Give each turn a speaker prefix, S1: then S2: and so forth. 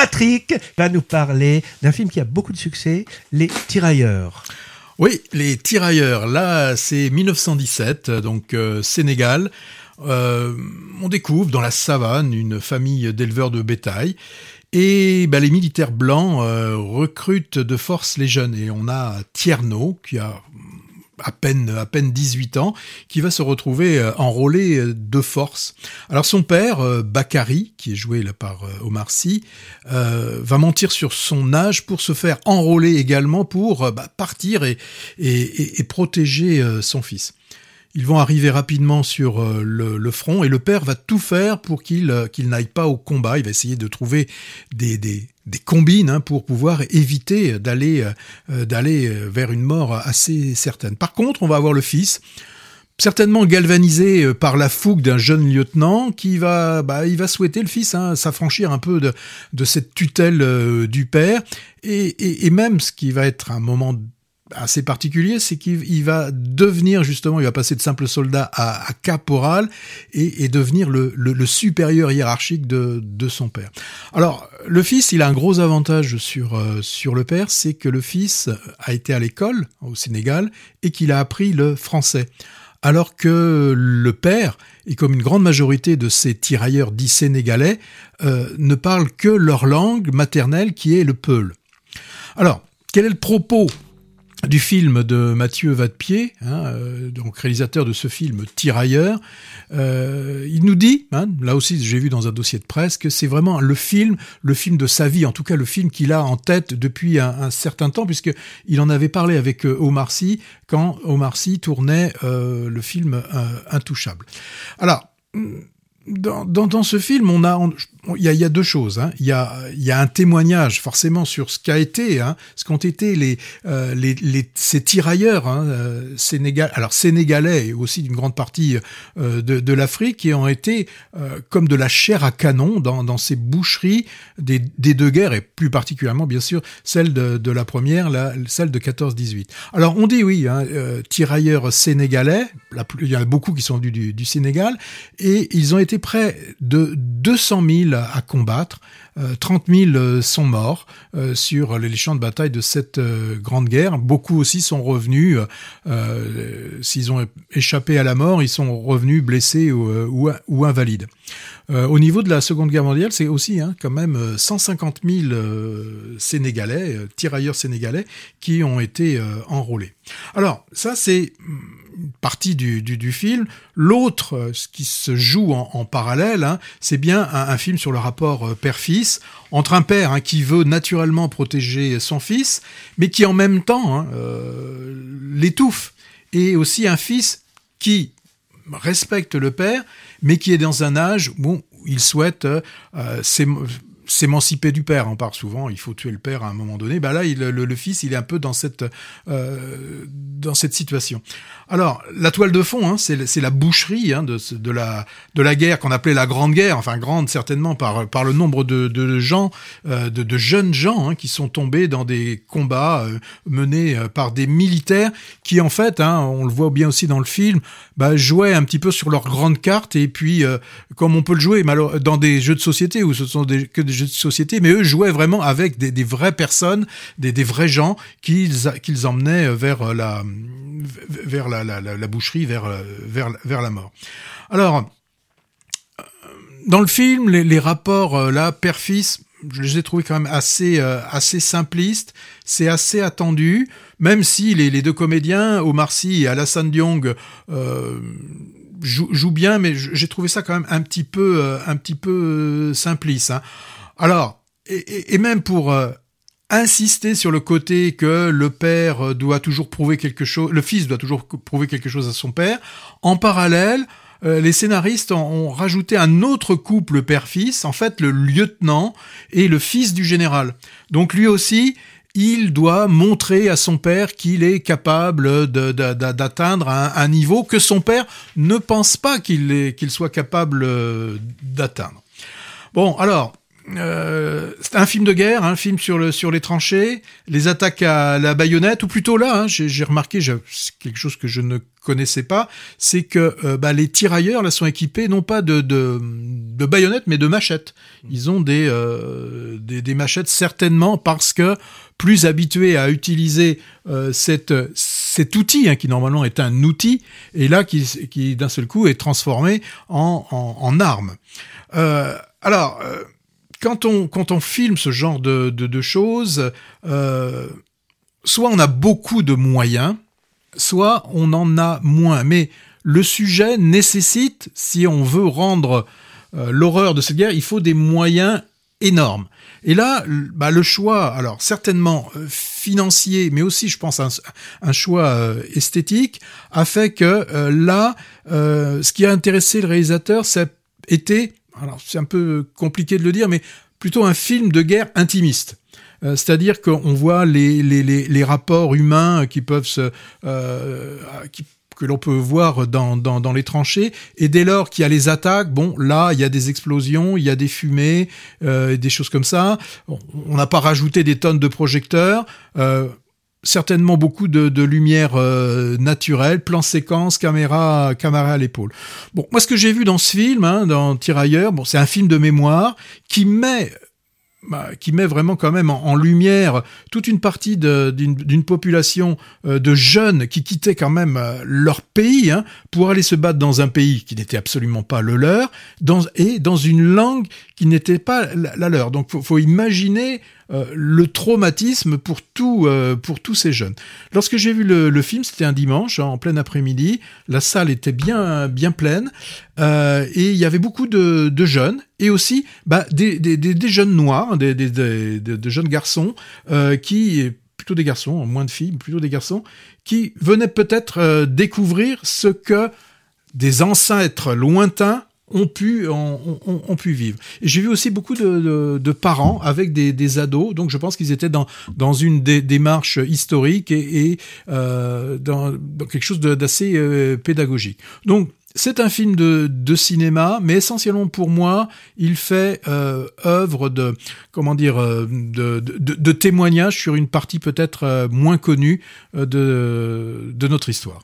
S1: Patrick va nous parler d'un film qui a beaucoup de succès, Les Tirailleurs.
S2: Oui, Les Tirailleurs, là c'est 1917, donc euh, Sénégal. Euh, on découvre dans la savane une famille d'éleveurs de bétail et bah, les militaires blancs euh, recrutent de force les jeunes. Et on a Tierno, qui a à peine, à peine 18 ans, qui va se retrouver euh, enrôlé euh, de force. Alors son père, Bakary, qui est joué là par Omar Sy, va mentir sur son âge pour se faire enrôler également pour bah, partir et, et protéger son fils. Ils vont arriver rapidement sur euh, le, front et le père va tout faire pour qu'il euh, qu'il n'aille pas au combat. Il va essayer de trouver des, des, des combines hein, pour pouvoir éviter d'aller euh, vers une mort assez certaine. Par contre, on va avoir le fils certainement galvanisé par la fougue d'un jeune lieutenant qui va, bah, il va souhaiter le fils hein, s'affranchir un peu de, de cette tutelle du père et, et, et, même ce qui va être un moment assez particulier, c'est qu'il va devenir justement, il va passer de simple soldat à, caporal et, devenir le, supérieur hiérarchique de, son père. Alors, le fils, il a un gros avantage sur, euh, sur le père, c'est que le fils a été à l'école au Sénégal et qu'il a appris le français. Alors que le père, et comme une grande majorité de ces tirailleurs dits sénégalais, euh, ne parlent que leur langue maternelle qui est le peul. Alors, quel est le propos du film de Mathieu Vadepied, hein, euh, donc réalisateur de ce film Tirailleur, euh, il nous dit, hein, là aussi j'ai vu dans un dossier de presse, que c'est vraiment le film, le film de sa vie, en tout cas le film qu'il a en tête depuis un, certain temps, puisque il en avait parlé avec euh, Omar Sy quand Omar Sy tournait le film Intouchable. Alors, dans, dans, ce film, on a, il y, a, deux choses. Hein. Il, y a, un témoignage forcément sur ce qu'a été, hein, ce qu'ont été les, euh, ces tirailleurs hein, euh, sénégal, alors sénégalais et aussi d'une grande partie euh, de, l'Afrique qui ont été comme de la chair à canon dans, ces boucheries des, deux guerres et plus particulièrement bien sûr celle de, la première, celle de 14-18. Alors on dit oui, tirailleurs sénégalais, la, il y en a beaucoup qui sont venus du Sénégal et ils ont été près de 200 000 à combattre. 30 euh, 000 euh, sont morts euh, sur les champs de bataille de cette grande guerre. Beaucoup aussi sont revenus, s'ils ont échappé à la mort, ils sont revenus blessés ou, invalides. au niveau de la Seconde Guerre mondiale, c'est aussi hein, quand même 150 000 Sénégalais, tirailleurs sénégalais, qui ont été enrôlés. Alors ça, c'est partie du, du, film. L'autre, euh, ce qui se joue en, parallèle, hein, c'est bien un, film sur le rapport euh, père-fils, entre un père hein, qui veut naturellement protéger son fils, mais qui en même temps hein, euh, l'étouffe, et aussi un fils qui respecte le père, mais qui est dans un âge où il souhaite euh, s'émanciper du père. On parle souvent, il faut tuer le père à un moment donné. Bah là, le, fils, il est un peu dans cette euh, dans cette situation. Alors, la toile de fond, hein, c'est la boucherie hein, de, la de la guerre qu'on appelait la Grande Guerre, enfin grande certainement par par le nombre de, de gens, euh, de, jeunes gens hein, qui sont tombés dans des combats euh, menés par des militaires qui en fait, hein, on le voit bien aussi dans le film, bah, jouaient un petit peu sur leur grande carte et puis comme on peut le jouer dans des jeux de société où ce sont des, que des de société, mais eux jouaient vraiment avec des, vraies personnes, des, vrais gens qu'ils qu'ils emmenaient vers la vers la, la, boucherie, vers, vers, vers la mort. Alors, dans le film, les, rapports euh, là, père-fils, je les ai trouvés quand même assez, euh, assez simplistes. C'est assez attendu, même si les, les deux comédiens, Omar Sy et Alassane Diong, euh, jouent, bien, mais j'ai trouvé ça quand même un petit peu, euh, un petit peu simpliste. Hein. Alors, et, même pour insister sur le côté que le père doit toujours prouver quelque chose, le fils doit toujours prouver quelque chose à son père. En parallèle, euh, les scénaristes ont, rajouté un autre couple père-fils, en fait le lieutenant et le fils du général. Donc lui aussi, il doit montrer à son père qu'il est capable d'atteindre un, niveau que son père ne pense pas qu'il soit capable euh, d'atteindre. Bon, alors, euh, c'est un film de guerre, un film sur le sur les tranchées, les attaques à la baïonnette, ou plutôt là, hein, j'ai remarqué, c'est quelque chose que je ne connaissais pas, c'est que euh, bah, les tirailleurs là sont équipés non pas de de, de baïonnettes mais de machettes. Ils ont des, euh, des, des machettes certainement parce que plus habitués à utiliser euh, cette, cet outil hein, qui normalement est un outil et là qui, qui d'un seul coup est transformé en, en, en arme. Alors quand on quand on filme ce genre de, de, de choses, euh, soit on a beaucoup de moyens, soit on en a moins. Mais le sujet nécessite, si on veut rendre euh, l'horreur de cette guerre, il faut des moyens énormes. Et là, bah, le choix, alors certainement euh, financier, mais aussi, je pense, un, choix euh, esthétique, a fait que là, ce qui a intéressé le réalisateur, ça alors c'est un peu compliqué de le dire, mais plutôt un film de guerre intimiste. Euh, c'est-à-dire qu'on voit les, les, les, rapports humains qui peuvent se, euh, qui, que l'on peut voir dans, dans, les tranchées. Et dès lors qu'il y a les attaques, bon, là, il y a des explosions, il y a des fumées, euh, des choses comme ça. On n'a pas rajouté des tonnes de projecteurs. Certainement beaucoup de, de lumière euh, naturelle, plan séquence, caméra, caméra à l'épaule. Bon, moi ce que j'ai vu dans ce film, hein, dans Tirailleurs, bon, c'est un film de mémoire qui met bah, qui met vraiment quand même en, lumière toute une partie d'une population euh, de jeunes qui quittaient quand même euh, leur pays hein, pour aller se battre dans un pays qui n'était absolument pas le leur dans, et dans une langue qui n'était pas la, leur. Donc faut, faut imaginer euh, le traumatisme pour tout pour tous ces jeunes. Lorsque j'ai vu le, le film, c'était un dimanche en plein après-midi, la salle était bien bien pleine et il y avait beaucoup de, de jeunes et aussi bah, des, des, des, jeunes noirs, des, des, des jeunes garçons euh, qui plutôt des garçons, moins de filles, plutôt des garçons, qui venaient peut-être euh, découvrir ce que des ancêtres lointains ont pu, ont, ont, ont pu vivre. J'ai vu aussi beaucoup de, de, de parents avec des, des, ados, donc je pense qu'ils étaient dans, dans une démarche historique et, et euh, dans, dans, quelque chose d'assez euh, pédagogique. Donc c'est un film de, de, cinéma, mais essentiellement pour moi, il fait euh, œuvre de comment dire euh, de, de, de, témoignage sur une partie peut-être euh, moins connue euh, de, de notre histoire.